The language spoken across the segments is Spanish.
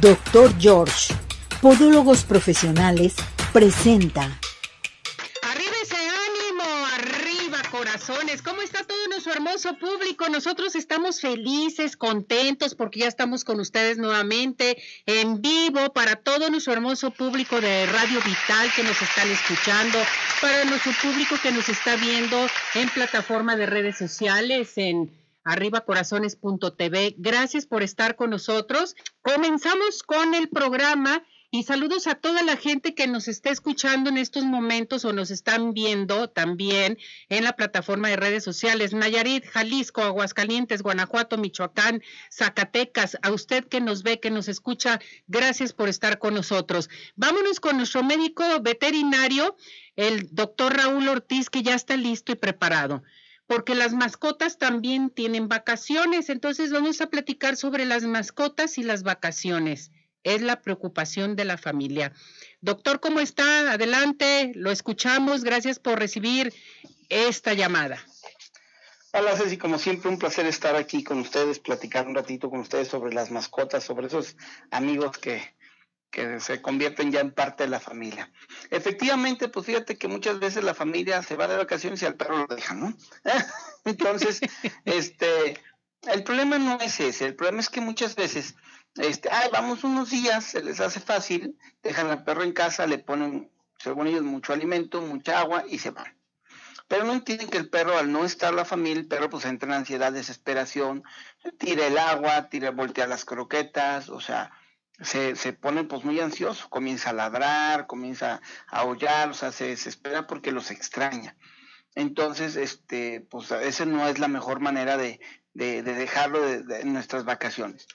Doctor George, Podólogos Profesionales, presenta. Arriba ese ánimo, arriba corazones. ¿Cómo está todo nuestro hermoso público? Nosotros estamos felices, contentos porque ya estamos con ustedes nuevamente en vivo para todo nuestro hermoso público de Radio Vital que nos están escuchando, para nuestro público que nos está viendo en plataforma de redes sociales, en arribacorazones.tv. Gracias por estar con nosotros. Comenzamos con el programa y saludos a toda la gente que nos está escuchando en estos momentos o nos están viendo también en la plataforma de redes sociales. Nayarit, Jalisco, Aguascalientes, Guanajuato, Michoacán, Zacatecas. A usted que nos ve, que nos escucha, gracias por estar con nosotros. Vámonos con nuestro médico veterinario, el doctor Raúl Ortiz, que ya está listo y preparado porque las mascotas también tienen vacaciones. Entonces vamos a platicar sobre las mascotas y las vacaciones. Es la preocupación de la familia. Doctor, ¿cómo está? Adelante, lo escuchamos. Gracias por recibir esta llamada. Hola Ceci, como siempre un placer estar aquí con ustedes, platicar un ratito con ustedes sobre las mascotas, sobre esos amigos que, que se convierten ya en parte de la familia. Efectivamente, pues fíjate que muchas veces la familia se va de vacaciones y al perro lo deja, ¿no? Entonces, este, el problema no es ese, el problema es que muchas veces, este, ay, vamos unos días, se les hace fácil, dejan al perro en casa, le ponen, según ellos, mucho alimento, mucha agua y se van. Pero no entienden que el perro, al no estar la familia, el perro pues entra en ansiedad, desesperación, tira el agua, tira, voltea las croquetas, o sea, se, se pone pues muy ansioso, comienza a ladrar, comienza a aullar, o sea, se desespera porque los extraña. Entonces, este, pues esa no es la mejor manera de, de, dejarlo de, en nuestras vacaciones.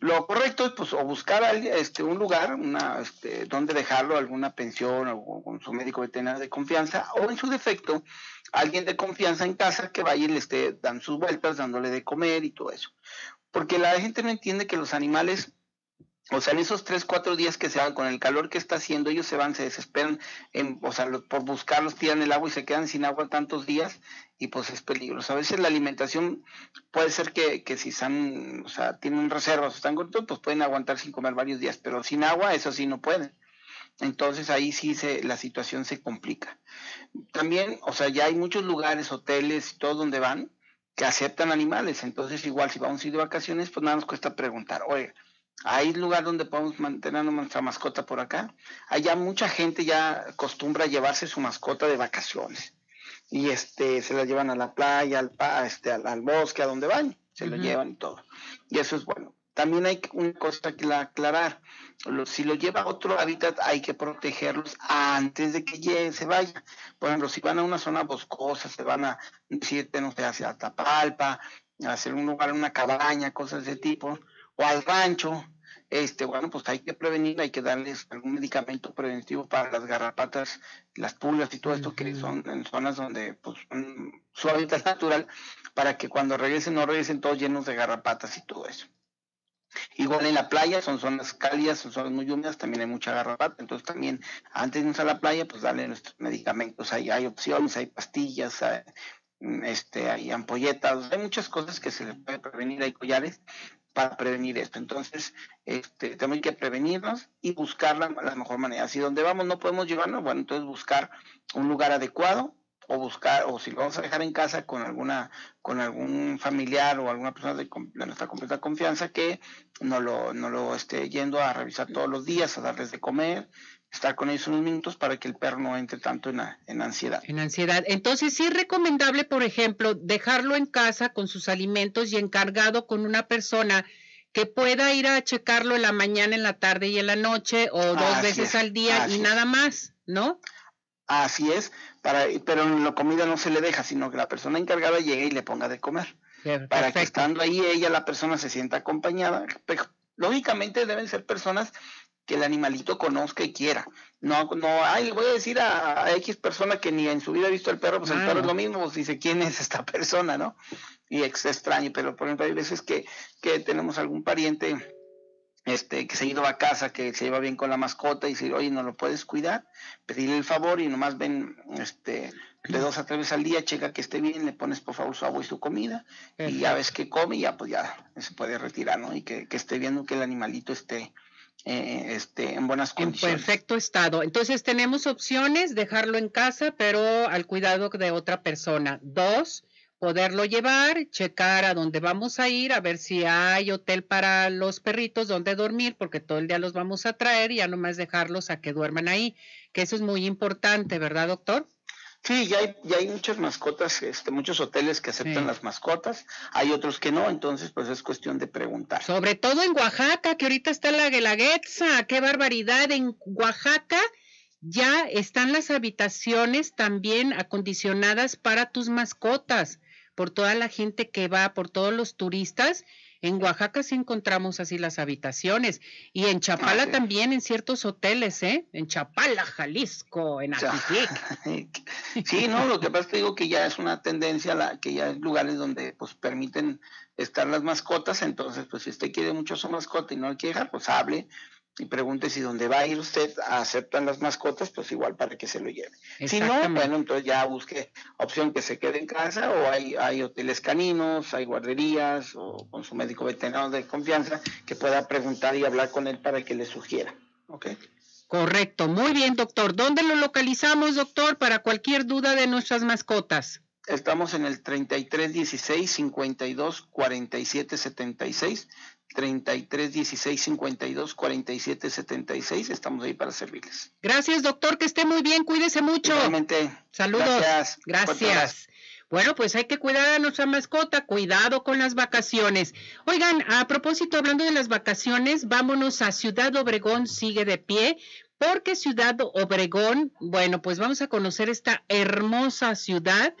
Lo correcto es pues o buscar este, un lugar, una, este, donde dejarlo, alguna pensión o con su médico veterinario de confianza, o en su defecto, alguien de confianza en casa que vaya y le esté dando sus vueltas, dándole de comer y todo eso. Porque la gente no entiende que los animales o sea, en esos tres, cuatro días que se van con el calor que está haciendo, ellos se van, se desesperan, en, o sea, por buscarlos, tiran el agua y se quedan sin agua tantos días y pues es peligroso. A veces la alimentación puede ser que, que si están, o sea, tienen reservas, están cortos, pues pueden aguantar sin comer varios días, pero sin agua eso sí no pueden. Entonces ahí sí se, la situación se complica. También, o sea, ya hay muchos lugares, hoteles y todo donde van que aceptan animales. Entonces igual si vamos a ir de vacaciones, pues nada nos cuesta preguntar, oye, hay lugar donde podemos mantener nuestra mascota por acá. Allá mucha gente ya acostumbra a llevarse su mascota de vacaciones. Y este, se la llevan a la playa, al, este, al, bosque, a donde van. Se lo llevan y todo. Y eso es bueno. También hay una cosa que aclarar. si lo lleva a otro hábitat, hay que protegerlos antes de que se vaya. Por ejemplo, si van a una zona boscosa, se van a, si no sé, hacia Tapalpa, a hacer un lugar, una cabaña, cosas de ese tipo, o al rancho, este, bueno, pues hay que prevenir, hay que darles algún medicamento preventivo para las garrapatas, las pulgas y todo esto que son en zonas donde, pues, su hábitat natural, para que cuando regresen no regresen todos llenos de garrapatas y todo eso. Igual en la playa, son zonas cálidas, son zonas muy húmedas, también hay mucha garrapata, entonces también antes de irnos a la playa, pues darle nuestros medicamentos, hay, hay opciones, hay pastillas, hay, este, hay ampolletas, hay muchas cosas que se le puede prevenir, hay collares para prevenir esto. Entonces, este, tenemos que prevenirnos y buscar la, mejor manera. Si donde vamos no podemos llevarnos, bueno, entonces buscar un lugar adecuado o buscar, o si lo vamos a dejar en casa con alguna, con algún familiar o alguna persona de, nuestra completa confianza que no lo, no lo esté yendo a revisar todos los días, a darles de comer, estar con ellos unos minutos para que el perro no entre tanto en, en, ansiedad. En ansiedad. Entonces, sí es recomendable, por ejemplo, dejarlo en casa con sus alimentos y encargado con una persona que pueda ir a checarlo en la mañana, en la tarde y en la noche o dos veces al día y nada más, ¿no? Así es, para, pero en la comida no se le deja, sino que la persona encargada llegue y le ponga de comer. para que estando ahí ella, la persona se sienta acompañada. lógicamente deben ser personas que el animalito conozca y quiera. No, no, ay, le voy a decir a, X persona que ni en su vida ha visto el perro, pues el perro es lo mismo, pues dice, ¿quién es esta persona, no? Y es extraño, pero por ejemplo hay veces que, que tenemos algún pariente este, que se ha ido a casa, que se lleva bien con la mascota y dice, oye, ¿no lo puedes cuidar? Pedirle el favor y nomás ven, este, de dos a tres veces al día, checa que esté bien, le pones por favor su agua y su comida, y ya ves que come y ya pues ya se puede retirar, ¿no? Y que, que esté viendo que el animalito esté, eh, este, en buenas condiciones. En perfecto estado. Entonces tenemos opciones, dejarlo en casa, pero al cuidado de otra persona. Dos, poderlo llevar, checar a dónde vamos a ir, a ver si hay hotel para los perritos donde dormir, porque todo el día los vamos a traer y ya nomás dejarlos a que duerman ahí, que eso es muy importante, ¿verdad, doctor? Sí, ya hay, ya hay muchas mascotas, este, muchos hoteles que aceptan las mascotas, hay otros que no, entonces pues es cuestión de preguntar. Sobre todo en Oaxaca, que ahorita está la Guelaguetza, qué barbaridad, en Oaxaca ya están las habitaciones también acondicionadas para tus mascotas, por toda la gente que va, por todos los turistas, en Oaxaca sí encontramos así las habitaciones y en Chapala ah, también en ciertos hoteles, ¿eh? En Chapala, Jalisco, en Atiquic. sí, no, lo que pasa es que digo que ya es una tendencia la que ya hay lugares donde pues permiten estar las mascotas, entonces pues si usted quiere mucho su mascota y no le quiere dejar, pues hable y pregunte si donde va a ir usted aceptan las mascotas, pues igual para que se lo lleve. Si no, bueno, entonces ya busque opción que se quede en casa o hay, hay hoteles caninos, hay guarderías o con su médico veterinario de confianza que pueda preguntar y hablar con él para que le sugiera. ¿Ok? Correcto, muy bien, doctor. ¿Dónde lo localizamos, doctor, para cualquier duda de nuestras mascotas? Estamos en el 33 16 52 47 76 33 16 52 47 76. Estamos ahí para servirles. Gracias, doctor. Que esté muy bien. Cuídese mucho. Igualmente. Saludos. Gracias. Gracias. Bueno, pues hay que cuidar a nuestra mascota, cuidado con las vacaciones. Oigan, a propósito, hablando de las vacaciones, vámonos a Ciudad Obregón, sigue de pie, porque Ciudad Obregón, bueno, pues vamos a conocer esta hermosa ciudad.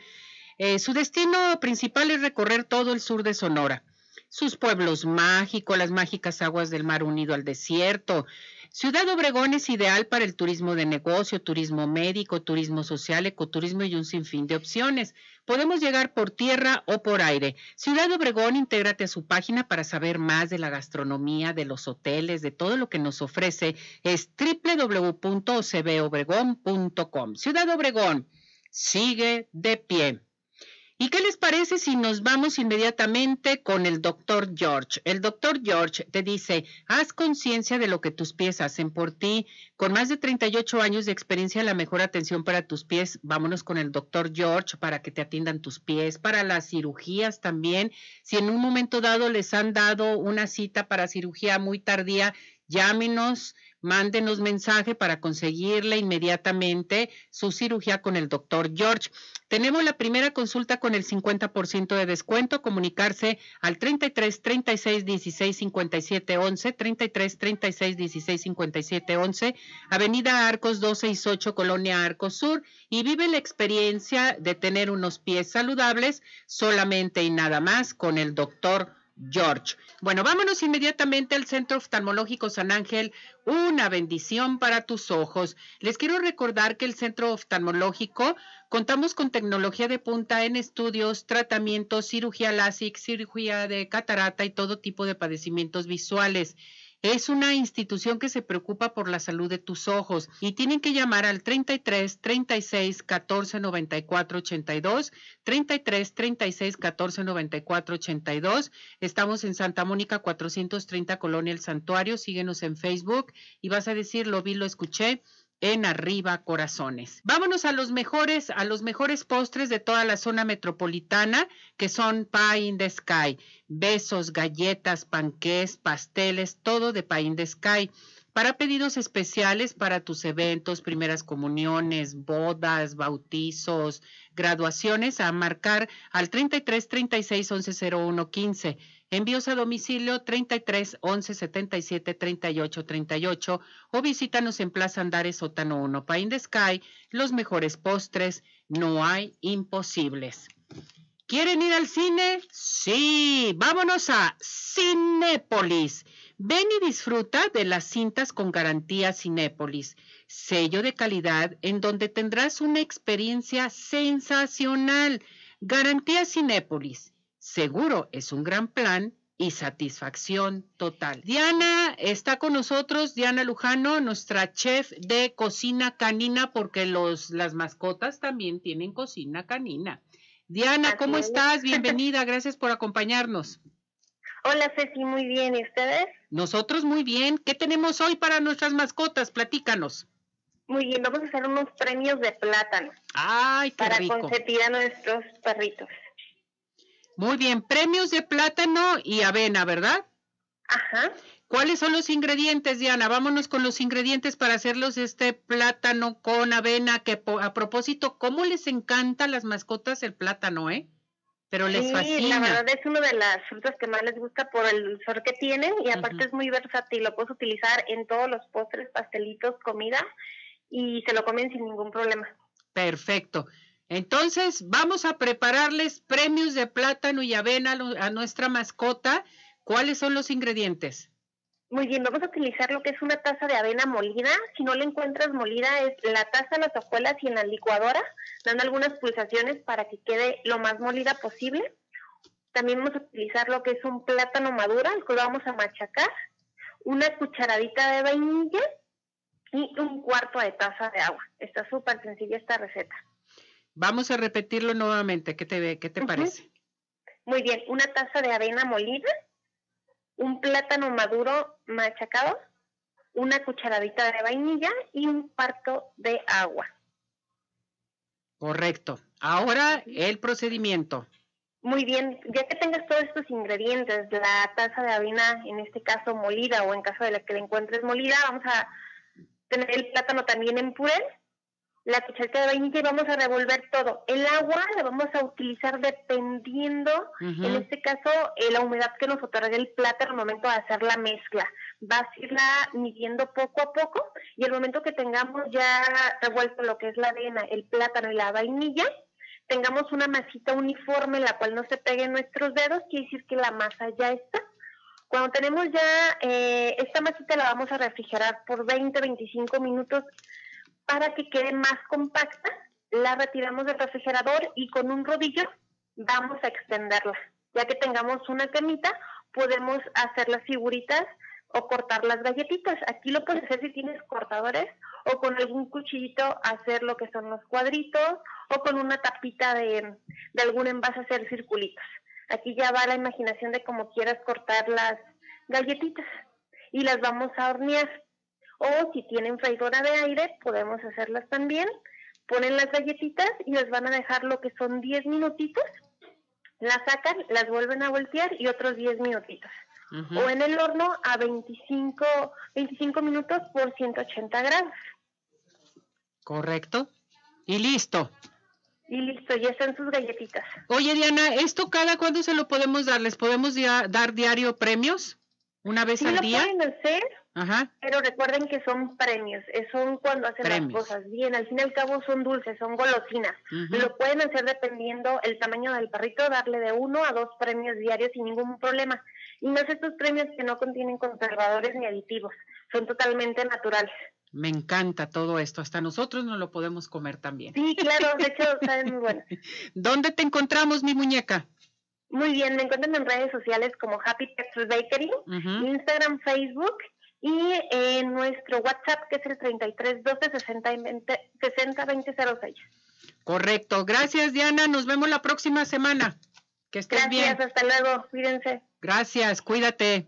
Eh, su destino principal es recorrer todo el sur de Sonora sus pueblos mágicos, las mágicas aguas del mar unido al desierto. Ciudad Obregón es ideal para el turismo de negocio, turismo médico, turismo social, ecoturismo y un sinfín de opciones. Podemos llegar por tierra o por aire. Ciudad Obregón, intégrate a su página para saber más de la gastronomía, de los hoteles, de todo lo que nos ofrece. Es www.ocbobregón.com. Ciudad Obregón, sigue de pie. ¿Y qué les parece si nos vamos inmediatamente con el doctor George? El doctor George te dice, haz conciencia de lo que tus pies hacen por ti. Con más de 38 años de experiencia en la mejor atención para tus pies, vámonos con el doctor George para que te atiendan tus pies, para las cirugías también. Si en un momento dado les han dado una cita para cirugía muy tardía, llámenos mándenos mensaje para conseguirle inmediatamente su cirugía con el doctor George. Tenemos la primera consulta con el 50% de descuento. Comunicarse al 33 36 16 57 11, 33 36 16 57 11, Avenida Arcos 268, Colonia Arcos Sur, y vive la experiencia de tener unos pies saludables solamente y nada más con el doctor George. Bueno, vámonos inmediatamente al Centro Oftalmológico San Ángel. Una bendición para tus ojos. Les quiero recordar que el Centro Oftalmológico contamos con tecnología de punta en estudios, tratamientos, cirugía LASIK, cirugía de catarata y todo tipo de padecimientos visuales. Es una institución que se preocupa por la salud de tus ojos y tienen que llamar al 33 36 14 94 82, 33 36 14 94 82. Estamos en Santa Mónica 430 Colonia El Santuario. Síguenos en Facebook y vas a decir lo vi, lo escuché en Arriba Corazones. Vámonos a los mejores, a los mejores postres de toda la zona metropolitana, que son Pie in the Sky. Besos, galletas, panqués, pasteles, todo de Pie in the Sky. Para pedidos especiales para tus eventos, primeras comuniones, bodas, bautizos, graduaciones, a marcar al 33 36 11 01 15 Envíos a domicilio 33 11 77 38 38 o visítanos en Plaza Andares Sótano 1 Pain the Sky. Los mejores postres, no hay imposibles. ¿Quieren ir al cine? Sí, vámonos a Cinépolis. Ven y disfruta de las cintas con garantía Cinépolis, sello de calidad en donde tendrás una experiencia sensacional. Garantía Cinépolis Seguro es un gran plan y satisfacción total. Diana está con nosotros, Diana Lujano, nuestra chef de cocina canina, porque los, las mascotas también tienen cocina canina. Diana, ¿cómo estás? Bienvenida, gracias por acompañarnos. Hola Ceci, muy bien. ¿Y ustedes? Nosotros muy bien. ¿Qué tenemos hoy para nuestras mascotas? Platícanos. Muy bien, vamos a hacer unos premios de plátano. Ay, qué para rico. consentir a nuestros perritos. Muy bien, premios de plátano y avena, ¿verdad? Ajá. ¿Cuáles son los ingredientes, Diana? Vámonos con los ingredientes para hacerlos este plátano con avena, que a propósito, ¿cómo les encanta a las mascotas el plátano, eh? Pero les sí, fascina. la verdad es una de las frutas que más les gusta por el sabor que tienen y aparte es muy versátil, lo puedes utilizar en todos los postres, pastelitos, comida y se lo comen sin ningún problema. Perfecto. Entonces, vamos a prepararles premios de plátano y avena a nuestra mascota. ¿Cuáles son los ingredientes? Muy bien, vamos a utilizar lo que es una taza de avena molida. Si no la encuentras molida, es la taza, las hojuelas y en la licuadora, dando algunas pulsaciones para que quede lo más molida posible. También vamos a utilizar lo que es un plátano maduro, el cual vamos a machacar, una cucharadita de vainilla y un cuarto de taza de agua. Está súper sencilla esta receta. Vamos a repetirlo nuevamente. ¿Qué te, qué te uh -huh. parece? Muy bien, una taza de avena molida, un plátano maduro machacado, una cucharadita de vainilla y un cuarto de agua. Correcto. Ahora el procedimiento. Muy bien, ya que tengas todos estos ingredientes, la taza de avena, en este caso molida o en caso de la que la encuentres molida, vamos a tener el plátano también en puré, la cucharita de vainilla y vamos a revolver todo. El agua la vamos a utilizar dependiendo, uh -huh. en este caso, eh, la humedad que nos otorga el plátano al momento de hacer la mezcla. Vas a irla midiendo poco a poco y el momento que tengamos ya revuelto lo que es la avena, el plátano y la vainilla, tengamos una masita uniforme en la cual no se peguen nuestros dedos, quiere decir que la masa ya está. Cuando tenemos ya eh, esta masita la vamos a refrigerar por 20-25 minutos para que quede más compacta, la retiramos del refrigerador y con un rodillo vamos a extenderla. Ya que tengamos una camita, podemos hacer las figuritas o cortar las galletitas. Aquí lo puedes hacer si tienes cortadores o con algún cuchillito hacer lo que son los cuadritos o con una tapita de, de algún envase hacer circulitos. Aquí ya va la imaginación de cómo quieras cortar las galletitas y las vamos a hornear o si tienen freidora de aire podemos hacerlas también ponen las galletitas y las van a dejar lo que son 10 minutitos las sacan, las vuelven a voltear y otros 10 minutitos uh -huh. o en el horno a 25, 25 minutos por 180 grados correcto y listo y listo, ya están sus galletitas. Oye, Diana, ¿esto cada cuándo se lo podemos dar? ¿Les podemos dia dar diario premios? ¿Una vez sí al lo día? pueden hacer, Ajá. pero recuerden que son premios, son cuando hacen Premios. las cosas bien, al fin y al cabo son dulces, son golosinas. Ujú. Lo pueden hacer dependiendo el tamaño del perrito, darle de uno a dos premios diarios sin ningún problema. Y más estos premios que no contienen conservadores ni aditivos, son totalmente naturales. Me encanta todo esto. Hasta nosotros no lo podemos comer también. Sí, claro, de hecho saben muy buenas. ¿Dónde te encontramos, mi muñeca? Muy bien, me encuentran en redes sociales como Happy Pets Bakery. Instagram, Facebook y en nuestro WhatsApp que es el 33 12 60 20, 60 20 06. Correcto. Gracias, Diana. Nos vemos la próxima semana. Que estés Gracias, bien. hasta luego, cuídense. Gracias. Cuídate.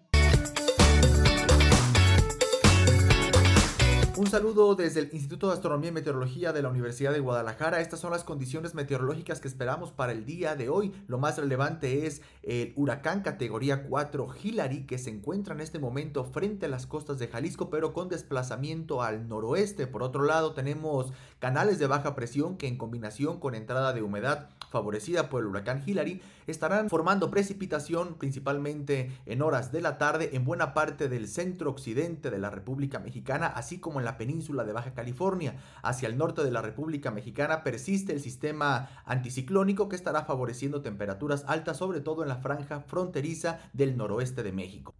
Un saludo desde el Instituto de Astronomía y Meteorología de la Universidad de Guadalajara. Estas son las condiciones meteorológicas que esperamos para el día de hoy. Lo más relevante es el huracán categoría 4 Hillary que se encuentra en este momento frente a las costas de Jalisco pero con desplazamiento al noroeste. Por otro lado tenemos canales de baja presión que en combinación con entrada de humedad favorecida por el huracán Hillary estarán formando precipitación principalmente en horas de la tarde en buena parte del centro occidente de la República Mexicana así como en la península de Baja California. Hacia el norte de la República Mexicana persiste el sistema anticiclónico que estará favoreciendo temperaturas altas sobre todo en la franja fronteriza del noroeste de México.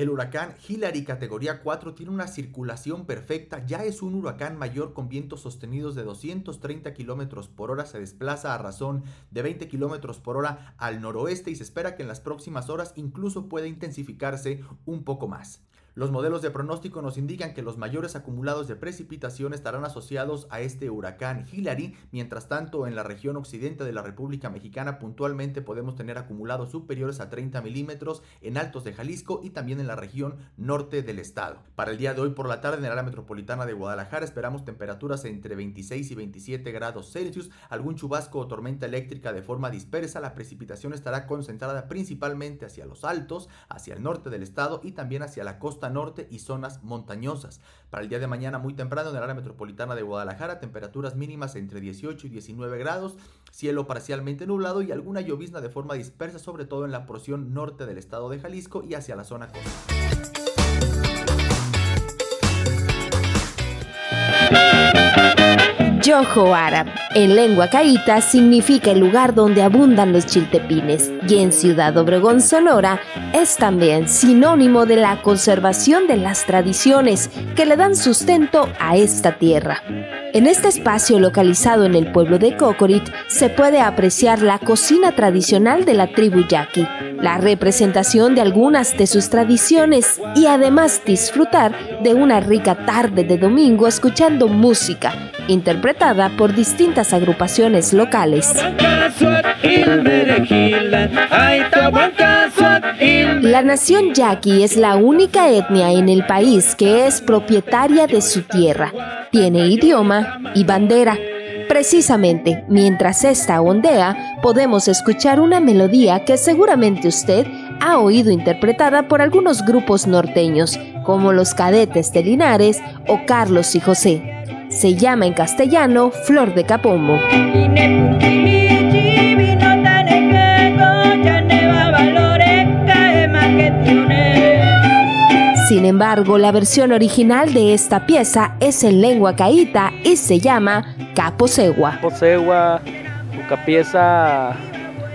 El huracán Hillary categoría 4 tiene una circulación perfecta, ya es un huracán mayor con vientos sostenidos de 230 kilómetros por hora, se desplaza a razón de 20 kilómetros por hora al noroeste y se espera que en las próximas horas incluso pueda intensificarse un poco más. Los modelos de pronóstico nos indican que los mayores acumulados de precipitación estarán asociados a este huracán Hillary. Mientras tanto, en la región occidente de la República Mexicana puntualmente podemos tener acumulados superiores a 30 milímetros en altos de Jalisco y también en la región norte del estado. Para el día de hoy por la tarde en el área metropolitana de Guadalajara esperamos temperaturas entre 26 y 27 grados Celsius, algún chubasco o tormenta eléctrica de forma dispersa. La precipitación estará concentrada principalmente hacia los altos, hacia el norte del estado y también hacia la costa norte y zonas montañosas. Para el día de mañana muy temprano en el área metropolitana de Guadalajara, temperaturas mínimas entre 18 y 19 grados, cielo parcialmente nublado y alguna llovizna de forma dispersa, sobre todo en la porción norte del estado de Jalisco y hacia la zona costa. Yojo árabe, en lengua caíta, significa el lugar donde abundan los chiltepines y en Ciudad Obregón, Sonora, es también sinónimo de la conservación de las tradiciones que le dan sustento a esta tierra. En este espacio localizado en el pueblo de Cocorit se puede apreciar la cocina tradicional de la tribu yaqui, la representación de algunas de sus tradiciones y además disfrutar de una rica tarde de domingo escuchando música interpretada por distintas agrupaciones locales. La nación yaqui es la única etnia en el país que es propietaria de su tierra, tiene idioma y bandera. Precisamente mientras esta ondea, podemos escuchar una melodía que seguramente usted ha oído interpretada por algunos grupos norteños, como los Cadetes de Linares o Carlos y José. Se llama en castellano Flor de Capomo. Sin embargo, la versión original de esta pieza es en lengua caíta y se llama Caposegua. Caposegua, una pieza,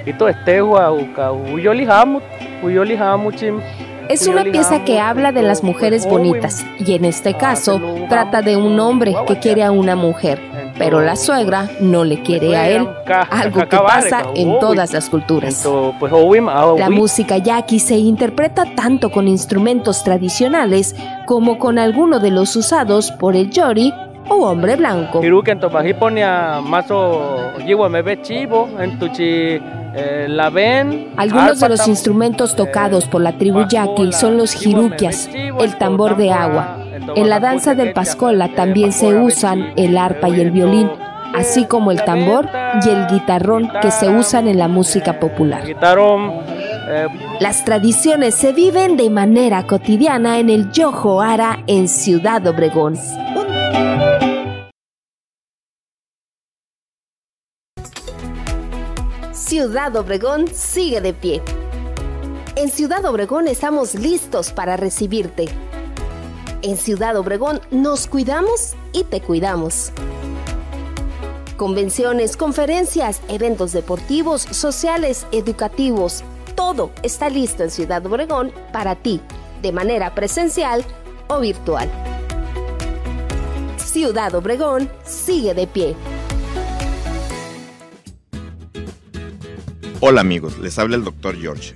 ito estegua, uyolihamu, uyolihamu chim. Es una pieza que habla de las mujeres bonitas y en este caso trata de un hombre que quiere a una mujer, pero la suegra no le quiere a él, algo que pasa en todas las culturas. La música yaqui se interpreta tanto con instrumentos tradicionales como con alguno de los usados por el yori o hombre blanco. Algunos de los instrumentos tocados por la tribu yaqui son los jiruquias, el tambor de agua. En la danza del pascola también se usan el arpa y el violín, así como el tambor y el guitarrón que se usan en la música popular. Las tradiciones se viven de manera cotidiana en el Yojo Ara en Ciudad Obregón. Ciudad Obregón sigue de pie. En Ciudad Obregón estamos listos para recibirte. En Ciudad Obregón nos cuidamos y te cuidamos. Convenciones, conferencias, eventos deportivos, sociales, educativos, todo está listo en Ciudad Obregón para ti, de manera presencial o virtual. Ciudad Obregón sigue de pie. Hola amigos, les habla el Dr. George.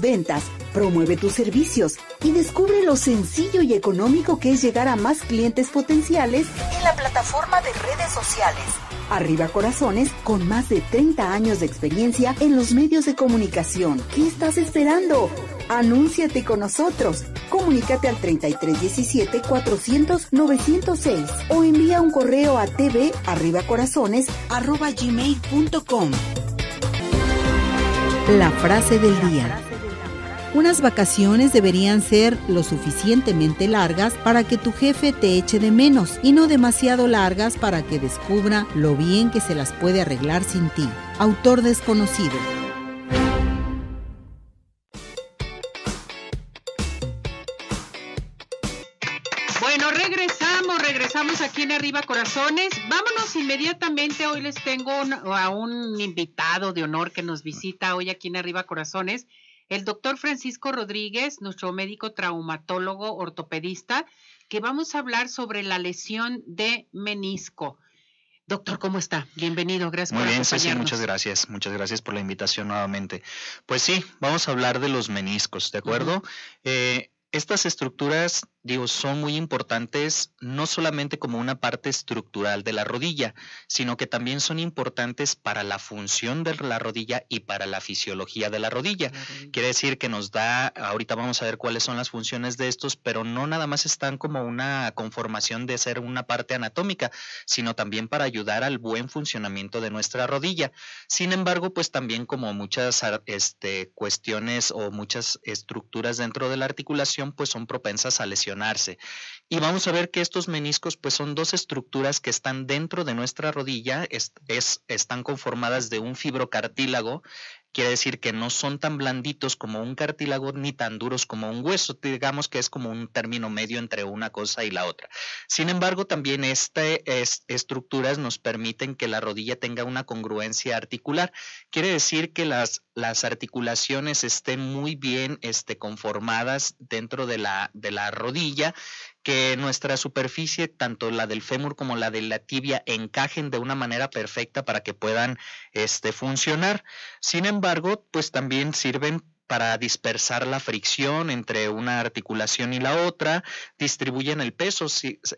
Ventas, promueve tus servicios y descubre lo sencillo y económico que es llegar a más clientes potenciales en la plataforma de redes sociales. Arriba Corazones, con más de 30 años de experiencia en los medios de comunicación. ¿Qué estás esperando? Anúnciate con nosotros. Comunícate al 3317 400 906 o envía un correo a tvarribacorazones@gmail.com. La frase del día. Unas vacaciones deberían ser lo suficientemente largas para que tu jefe te eche de menos y no demasiado largas para que descubra lo bien que se las puede arreglar sin ti. Autor desconocido. Bueno, regresamos, regresamos aquí en Arriba Corazones. Vámonos inmediatamente. Hoy les tengo a un invitado de honor que nos visita hoy aquí en Arriba Corazones, el doctor Francisco Rodríguez, nuestro médico traumatólogo ortopedista, que vamos a hablar sobre la lesión de menisco. Doctor, ¿cómo está? Bienvenido, gracias Muy por bien, acompañarnos. muchas gracias. Muchas gracias por la invitación nuevamente. Pues sí, vamos a hablar de los meniscos, ¿de acuerdo? Eh, estas estructuras, digo, son muy importantes no solamente como una parte estructural de la rodilla, sino que también son importantes para la función de la rodilla y para la fisiología de la rodilla. Quiere decir que nos da, ahorita vamos a ver cuáles son las funciones de estos, pero no nada más están como una conformación de ser una parte anatómica, sino también para ayudar al buen funcionamiento de nuestra rodilla. Sin embargo, pues también como muchas este, cuestiones o muchas estructuras dentro de la articulación, pues son propensas a lesionarse. Y vamos a ver que estos meniscos, pues son dos estructuras que están dentro de nuestra rodilla, es, es- están conformadas de un fibrocartílago quiere decir que no son tan blanditos como un cartílago ni tan duros como un hueso. Digamos que es como un término medio entre una cosa y la otra. Sin embargo, también estas estructuras nos permiten que la rodilla tenga una congruencia articular. Quiere decir que las, articulaciones estén muy bien este, conformadas dentro de la, de la rodilla que nuestra superficie, tanto la del fémur como la de la tibia, encajen de una manera perfecta para que puedan este, funcionar. Sin embargo, pues también sirven para dispersar la fricción entre una articulación y la otra, distribuyen el peso,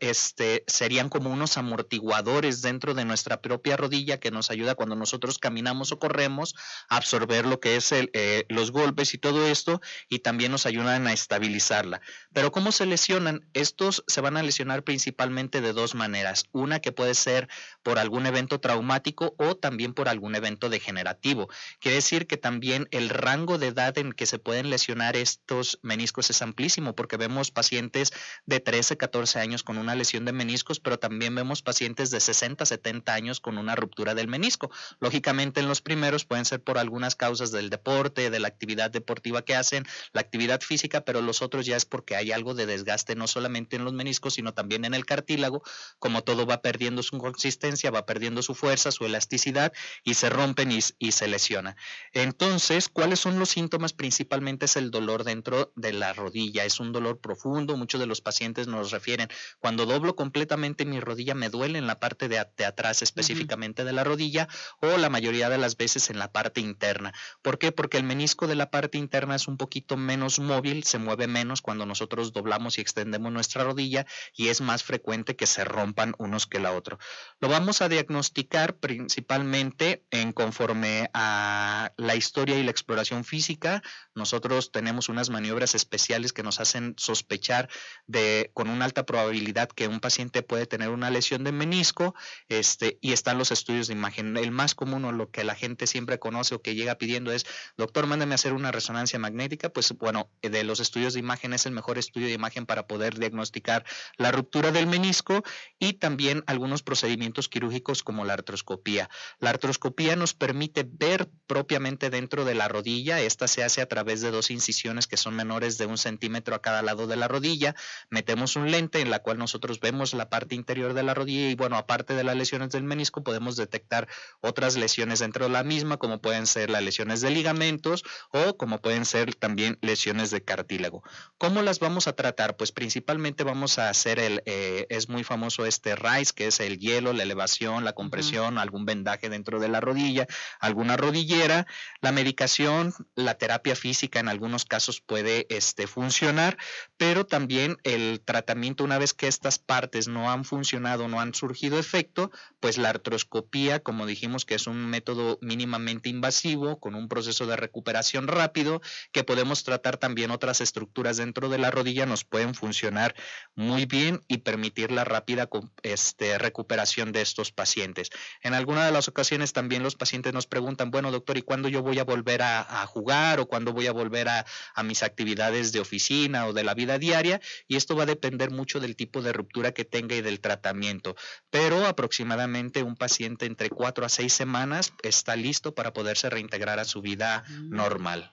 este, serían como unos amortiguadores dentro de nuestra propia rodilla que nos ayuda cuando nosotros caminamos o corremos a absorber lo que es el, eh, los golpes y todo esto, y también nos ayudan a estabilizarla. Pero ¿cómo se lesionan? Estos se van a lesionar principalmente de dos maneras. Una que puede ser por algún evento traumático o también por algún evento degenerativo. Quiere decir que también el rango de edad en que se pueden lesionar estos meniscos es amplísimo porque vemos pacientes de 13, 14 años con una lesión de meniscos, pero también vemos pacientes de 60, 70 años con una ruptura del menisco. Lógicamente en los primeros pueden ser por algunas causas del deporte, de la actividad deportiva que hacen, la actividad física, pero los otros ya es porque hay algo de desgaste no solamente en los meniscos, sino también en el cartílago, como todo va perdiendo su consistencia, va perdiendo su fuerza, su elasticidad y se rompen y, se lesiona. Entonces, ¿cuáles son los síntomas? Principalmente es el dolor dentro de la rodilla, es un dolor profundo, muchos de los pacientes nos refieren, cuando doblo completamente mi rodilla me duele en la parte de, atrás específicamente de la rodilla o la mayoría de las veces en la parte interna. ¿Por qué? Porque el menisco de la parte interna es un poquito menos móvil, se mueve menos cuando nosotros doblamos y extendemos nuestra rodilla y es más frecuente que se rompan unos que la otro. Lo vamos a diagnosticar principalmente en conforme a la historia y la exploración física. Nosotros tenemos unas maniobras especiales que nos hacen sospechar de con una alta probabilidad que un paciente puede tener una lesión de menisco, este y están los estudios de imagen. El más común o lo que la gente siempre conoce o que llega pidiendo es, "Doctor, mándame a hacer una resonancia magnética." Pues bueno, de los estudios de imagen es el mejor estudio de imagen para poder diagnosticar la ruptura del menisco y también algunos procedimientos quirúrgicos como la artroscopía. La artroscopía nos permite ver propiamente dentro de la rodilla. Esta se hace a través de dos incisiones que son menores de un centímetro a cada lado de la rodilla. Metemos un lente en la cual nosotros vemos la parte interior de la rodilla y bueno, aparte de las lesiones del menisco, podemos detectar otras lesiones dentro de la misma, como pueden ser las lesiones de ligamentos o como pueden ser también lesiones de cartílago. ¿Cómo las vamos a tratar? Pues principalmente vamos a hacer el, eh, es muy famoso este RICE, que es el hielo, la elevación, la compresión, algún vendaje dentro de la rodilla, alguna rodillera, la medicación, la terapia terapia física en algunos casos puede este, funcionar, pero también el tratamiento, una vez que estas partes no han funcionado, no han surgido efecto, pues la artroscopía, como dijimos que es un método mínimamente invasivo, con un proceso de recuperación rápido, que podemos tratar también otras estructuras dentro de la rodilla, nos pueden funcionar muy bien y permitir la rápida este, recuperación de estos pacientes. En alguna de las ocasiones también los pacientes nos preguntan, bueno, doctor, ¿y cuándo yo voy a volver a, jugar o cuándo voy a volver a, a mis actividades de oficina o de la vida diaria? Y esto va a depender mucho del tipo de ruptura que tenga y del tratamiento. Pero aproximadamente un paciente entre cuatro a seis semanas está listo para poderse reintegrar a su vida mm. normal.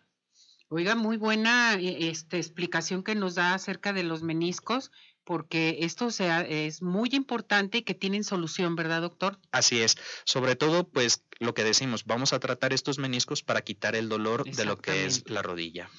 Oiga, muy buena e, este, explicación que nos da acerca de los meniscos porque esto sea, es muy importante y que tienen solución, ¿verdad, doctor? Así es. Sobre todo, pues lo que decimos, vamos a tratar estos meniscos para quitar el dolor de lo que es la rodilla.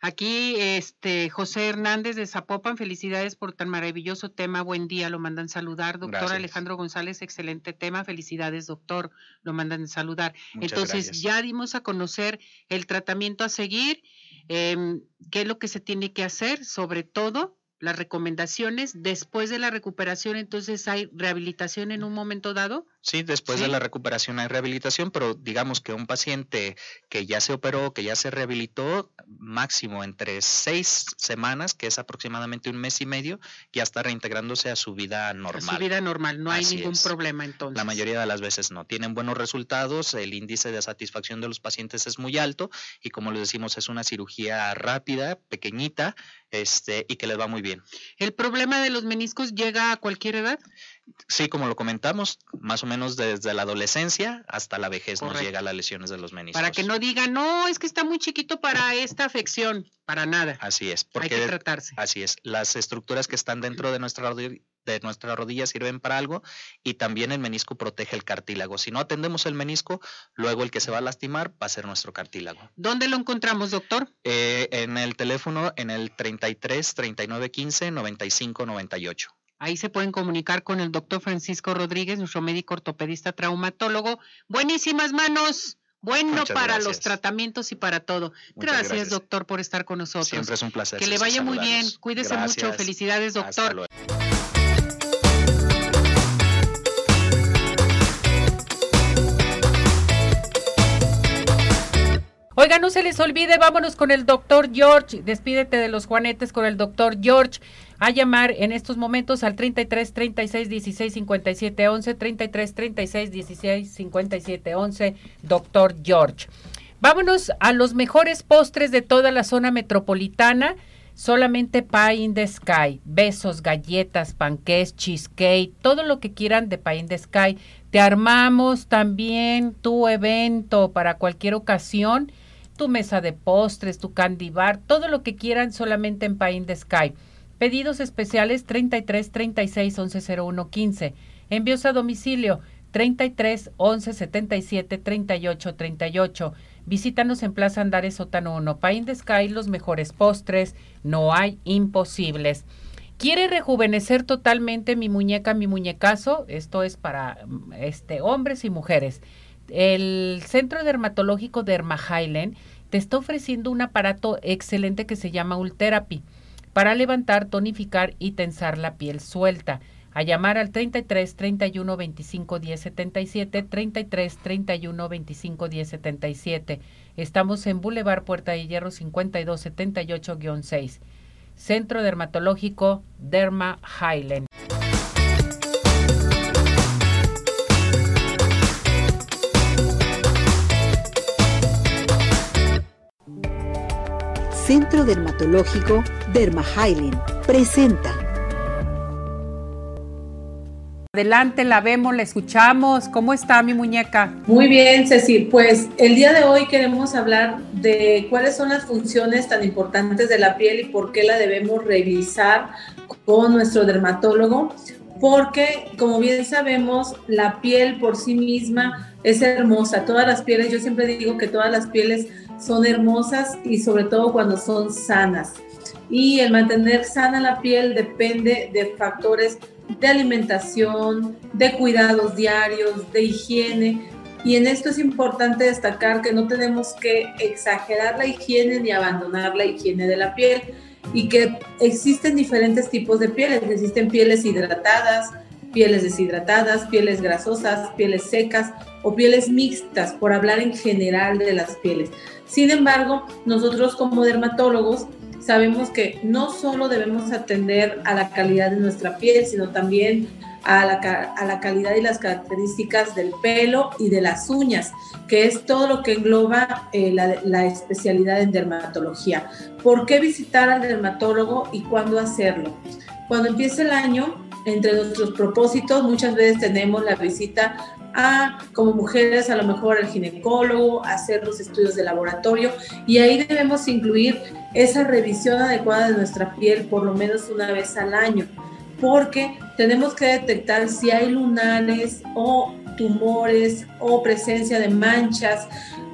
Aquí, este, José Hernández de Zapopan, felicidades por tan maravilloso tema. Buen día, lo mandan saludar. Doctor Alejandro González, excelente tema. Felicidades, doctor, lo mandan saludar. Entonces, ya dimos a conocer el tratamiento a seguir, em, qué es lo que se tiene que hacer, sobre todo las recomendaciones. Después de la recuperación, entonces, ¿hay rehabilitación en un momento dado? Sí, después de la recuperación hay rehabilitación, pero digamos que un paciente que ya se operó, que ya se rehabilitó, máximo entre seis semanas, que es aproximadamente un mes y medio, ya está reintegrándose a su vida normal. A su vida normal, no hay ningún problema entonces. La mayoría de las veces no. Tienen buenos resultados, el índice de satisfacción de los pacientes es muy alto y como les decimos, es una cirugía rápida, pequeñita, este, y que les va muy bien. ¿El problema de los meniscos llega a cualquier edad? Sí, como lo comentamos, más o menos desde la adolescencia hasta la vejez nos llega las lesiones de los meniscos. Para que no digan, no, es que está muy chiquito para esta afección, para nada. Así es, porque hay que tratarse. Así es, las estructuras que están dentro de nuestra rodilla, de nuestra rodilla sirven para algo y también el menisco protege el cartílago. Si no atendemos el menisco, luego el que se va a lastimar va a ser nuestro cartílago. ¿Dónde lo encontramos, doctor? Eh, en el teléfono en el 33 39 15 95 98. Ahí se pueden comunicar con el doctor Francisco Rodríguez, nuestro médico ortopedista traumatólogo. Buenísimas manos. Bueno para los tratamientos y para todo. Gracias, doctor, por estar con nosotros. Siempre es un placer. Que le vaya muy bien. Cuídese mucho. Felicidades, doctor. Oiga, no se les olvide, vámonos con el doctor George. Despídete de los Juanetes con el doctor George. A llamar en estos momentos al 33 36 16 57 11, 33 36 16 57 11, doctor George. Vámonos a los mejores postres de toda la zona metropolitana. Solamente Pie in the Sky, besos, galletas, panqués, cheesecake, todo lo que quieran de Pie in the Sky. Te armamos también tu evento para cualquier ocasión tu mesa de postres, tu candy bar, todo lo que quieran solamente en Pain the Sky. Pedidos especiales 33 36 11 01 15. Envíos a domicilio 33 11 77 38 38. Visítanos en Plaza Andares Sótano 1. Pain the Sky, los mejores postres, no hay imposibles. ¿Quiere rejuvenecer totalmente mi muñeca, mi muñecazo? Esto es para este, hombres y mujeres el Centro Dermatológico Derma Highland te está ofreciendo un aparato excelente que se llama Ultherapy para levantar, tonificar y tensar la piel suelta. A llamar al 33 31 25 10 77, 33 31 25 10 77. Estamos en Boulevard Puerta de Hierro 52 78-6. Centro Dermatológico Derma Highland. Centro Dermatológico Derma presenta. Adelante, la vemos, la escuchamos. ¿Cómo está mi muñeca? Muy bien, Cecil. Pues el día de hoy queremos hablar de cuáles son las funciones tan importantes de la piel y por qué la debemos revisar con nuestro dermatólogo. Porque, como bien sabemos, la piel por sí misma es hermosa. Todas las pieles, yo siempre digo que todas las pieles son hermosas y sobre todo cuando son sanas. Y el mantener sana la piel depende de factores de alimentación, de cuidados diarios, de higiene, Y en esto es importante destacar que no tenemos que exagerar la higiene ni abandonar la higiene de la piel y que existen diferentes tipos de pieles. Existen pieles hidratadas, pieles deshidratadas, pieles grasosas, pieles secas o pieles mixtas, por hablar en general de las pieles. Sin embargo, nosotros como dermatólogos sabemos que no solo debemos atender a la calidad de nuestra piel, sino también a la, a la, calidad y las características del pelo y de las uñas, que es todo lo que engloba eh, la, especialidad en dermatología. ¿Por qué visitar al dermatólogo y cuándo hacerlo? Cuando empieza el año, entre nuestros propósitos, muchas veces tenemos la visita a, como mujeres, a lo mejor al ginecólogo, hacer los estudios de laboratorio. Y ahí debemos incluir esa revisión adecuada de nuestra piel por lo menos una vez al año. Porque tenemos que detectar si hay lunares o tumores o presencia de manchas,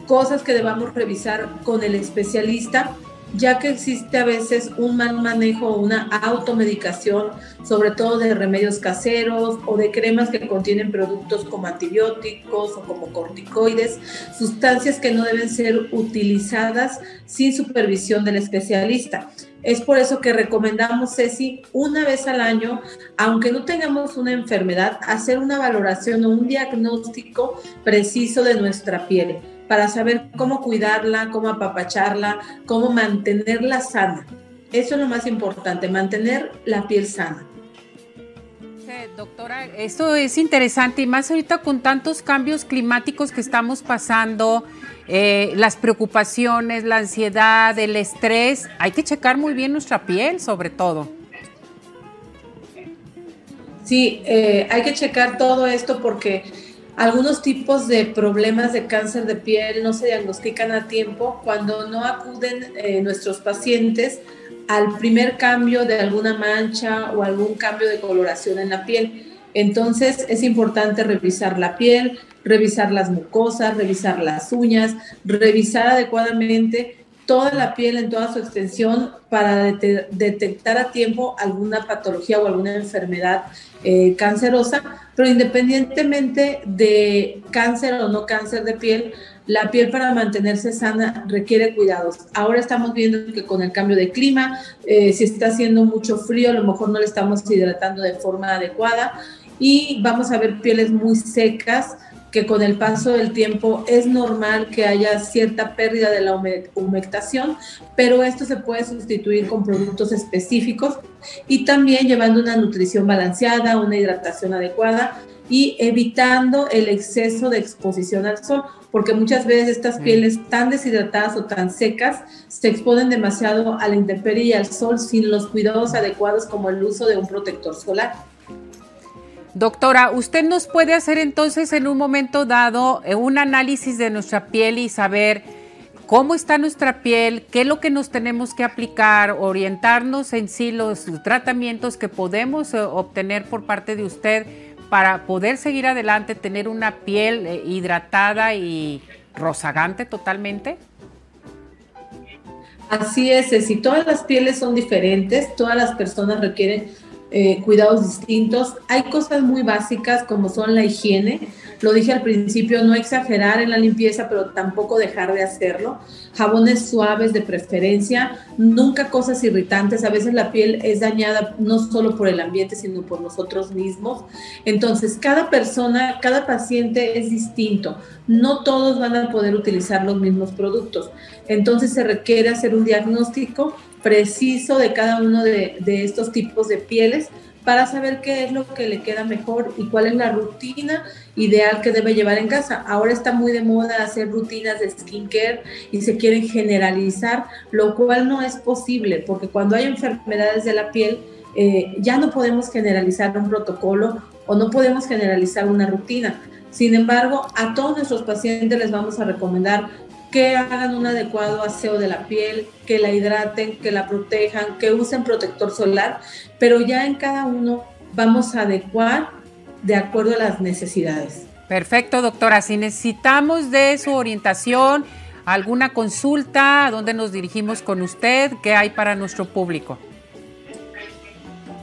cosas que debamos revisar con el especialista ya que existe a veces un mal manejo o una automedicación, sobre todo de remedios caseros o de cremas que contienen productos como antibióticos o como corticoides, sustancias que no deben ser utilizadas sin supervisión del especialista. Es por eso que recomendamos, Ceci, una vez al año, aunque no tengamos una enfermedad, hacer una valoración o un diagnóstico preciso de nuestra piel para saber cómo cuidarla, cómo apapacharla, cómo mantenerla sana. Eso es lo más importante, mantener la piel sana. Doctora, esto es interesante y más ahorita con tantos cambios climáticos que estamos pasando, eh, las preocupaciones, la ansiedad, el estrés, hay que checar muy bien nuestra piel sobre todo. Sí, eh, hay que checar todo esto porque algunos tipos de problemas de cáncer de piel no se diagnostican a tiempo cuando no acuden eh, nuestros pacientes al primer cambio de alguna mancha o algún cambio de coloración en la piel. Entonces es importante revisar la piel, revisar las mucosas, revisar las uñas, revisar adecuadamente toda la piel en toda su extensión para detectar a tiempo alguna patología o alguna enfermedad eh, cancerosa, pero independientemente de cáncer o no cáncer de piel, la piel para mantenerse sana requiere cuidados. Ahora estamos viendo que con el cambio de clima, eh, si está haciendo mucho frío, a lo mejor no le estamos hidratando de forma adecuada y vamos a ver pieles muy secas, que con el paso del tiempo es normal que haya cierta pérdida de la humectación, pero esto se puede sustituir con productos específicos y también llevando una nutrición balanceada, una hidratación adecuada y evitando el exceso de exposición al sol, porque muchas veces estas pieles tan deshidratadas o tan secas se exponen demasiado a la intemperie y al sol sin los cuidados adecuados como el uso de un protector solar. Doctora, ¿usted nos puede hacer entonces en un momento dado eh, un análisis de nuestra piel y saber cómo está nuestra piel, qué es lo que nos tenemos que aplicar, orientarnos en sí los tratamientos que podemos eh, obtener por parte de usted para poder seguir adelante, tener una piel eh, hidratada y rozagante totalmente? Así es, si todas las pieles son diferentes, todas las personas requieren eh, cuidados distintos. Hay cosas muy básicas como son la higiene. Lo dije al principio, no exagerar en la limpieza, pero tampoco dejar de hacerlo. Jabones suaves de preferencia, nunca cosas irritantes. A veces la piel es dañada no solo por el ambiente, sino por nosotros mismos. Entonces, cada persona, cada paciente es distinto. No todos van a poder utilizar los mismos productos. Entonces, se requiere hacer un diagnóstico preciso de cada uno de, estos tipos de pieles para saber qué es lo que le queda mejor y cuál es la rutina ideal que debe llevar en casa. Ahora está muy de moda hacer rutinas de skincare y se quieren generalizar, lo cual no es posible porque cuando hay enfermedades de la piel eh, ya no podemos generalizar un protocolo o no podemos generalizar una rutina. Sin embargo, a todos nuestros pacientes les vamos a recomendar que hagan un adecuado aseo de la piel, que la hidraten, que la protejan, que usen protector solar, pero ya en cada uno vamos a adecuar de acuerdo a las necesidades. Perfecto, doctora. Si necesitamos de su orientación, alguna consulta, ¿a dónde nos dirigimos con usted? ¿Qué hay para nuestro público?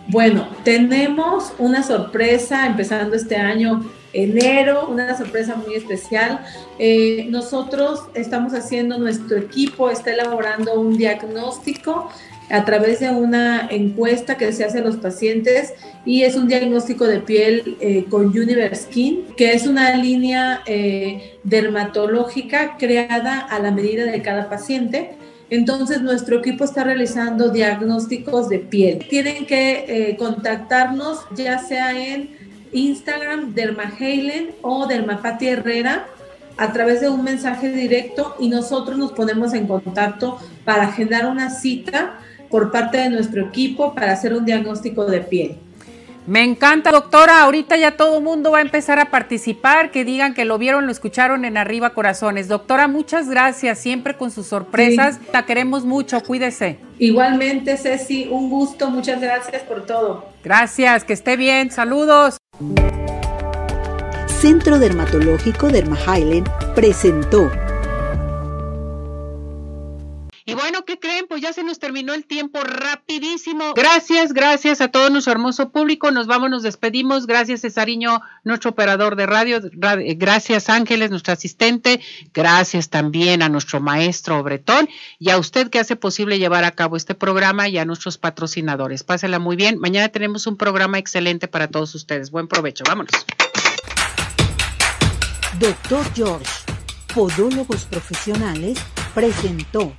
Bueno, tenemos una sorpresa empezando este año enero, una sorpresa muy especial. Eh, nosotros estamos haciendo, nuestro equipo está elaborando un diagnóstico a través de una encuesta que se hace a los pacientes y es un diagnóstico de piel eh, con Universe Skin, que es una línea eh, dermatológica creada a la medida de cada paciente. Entonces nuestro equipo está realizando diagnósticos de piel. Tienen que contactarnos ya sea en Instagram Dermahalen o Dermapati Herrera a través de un mensaje directo y nosotros nos ponemos en contacto para agendar una cita por parte de nuestro equipo para hacer un diagnóstico de piel. Me encanta, doctora. Ahorita ya todo el mundo va a empezar a participar, que digan que lo vieron, lo escucharon en Arriba Corazones. Doctora, muchas gracias, siempre con sus sorpresas. La queremos mucho, cuídese. Igualmente, Ceci, un gusto, muchas gracias por todo. Gracias, que esté bien, saludos. Centro Dermatológico Derma Highland presentó y bueno, ¿qué creen? Pues ya se nos terminó el tiempo rapidísimo. Gracias, gracias a todo nuestro hermoso público. Nos vamos, nos despedimos. Gracias, Cesariño, nuestro operador de radio. Gracias, Ángeles, nuestro asistente. Gracias también a nuestro maestro Bretón y a usted que hace posible llevar a cabo este programa y a nuestros patrocinadores. Pásela muy bien. Mañana tenemos un programa excelente para todos ustedes. Buen provecho. Vámonos. Doctor George, Podólogos Profesionales, presentó